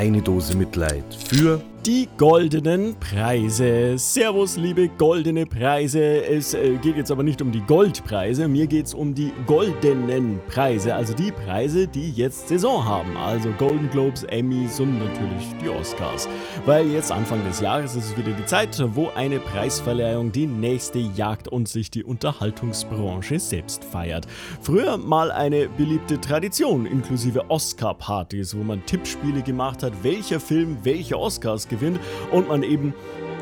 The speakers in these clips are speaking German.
eine Dose Mitleid für die goldenen Preise. Servus, liebe goldene Preise. Es äh, geht jetzt aber nicht um die Goldpreise, mir geht es um die goldenen Preise, also die Preise, die jetzt Saison haben. Also Golden Globes, Emmys und natürlich die Oscars. Weil jetzt Anfang des Jahres ist es wieder die Zeit, wo eine Preisverleihung die nächste jagt und sich die Unterhaltungsbranche selbst feiert. Früher mal eine beliebte Tradition, inklusive Oscar-Partys, wo man Tippspiele gemacht hat, welcher Film welche Oscars gewinnt und man eben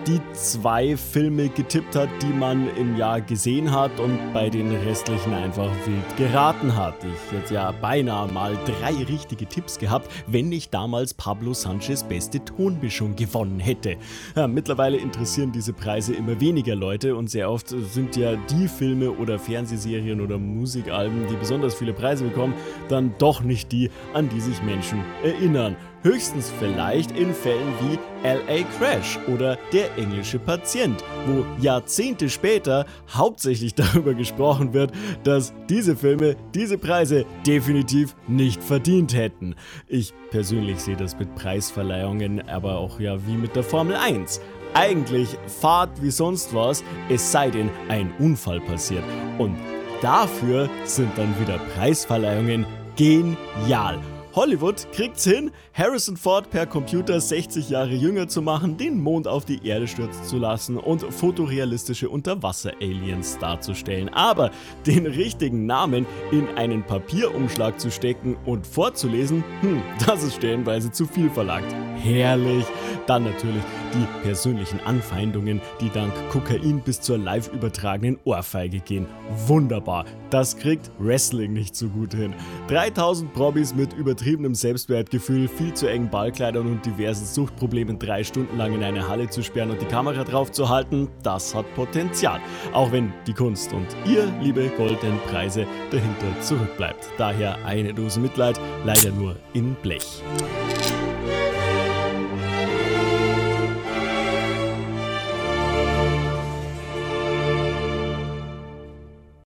die zwei Filme getippt hat, die man im Jahr gesehen hat und bei den restlichen einfach wild geraten hat. Ich hätte ja beinahe mal drei richtige Tipps gehabt, wenn ich damals Pablo Sanchez beste Tonmischung gewonnen hätte. Ja, mittlerweile interessieren diese Preise immer weniger Leute und sehr oft sind ja die Filme oder Fernsehserien oder Musikalben, die besonders viele Preise bekommen, dann doch nicht die, an die sich Menschen erinnern. Höchstens vielleicht in Fällen wie LA Crash oder Der englische Patient, wo Jahrzehnte später hauptsächlich darüber gesprochen wird, dass diese Filme diese Preise definitiv nicht verdient hätten. Ich persönlich sehe das mit Preisverleihungen aber auch ja wie mit der Formel 1. Eigentlich fahrt wie sonst was, es sei denn ein Unfall passiert. Und dafür sind dann wieder Preisverleihungen genial. Hollywood kriegt's hin, Harrison Ford per Computer 60 Jahre jünger zu machen, den Mond auf die Erde stürzen zu lassen und fotorealistische Unterwasser-Aliens darzustellen. Aber den richtigen Namen in einen Papierumschlag zu stecken und vorzulesen, hm, das ist stellenweise zu viel verlangt. Herrlich! Dann natürlich die persönlichen Anfeindungen, die dank Kokain bis zur live übertragenen Ohrfeige gehen. Wunderbar! Das kriegt Wrestling nicht so gut hin. 3000 Probis mit übertriebenem Selbstwertgefühl, viel zu engen Ballkleidern und diversen Suchtproblemen drei Stunden lang in eine Halle zu sperren und die Kamera drauf zu halten, das hat Potenzial. Auch wenn die Kunst und ihr, liebe goldenen Preise, dahinter zurückbleibt. Daher eine Dose Mitleid, leider nur in Blech.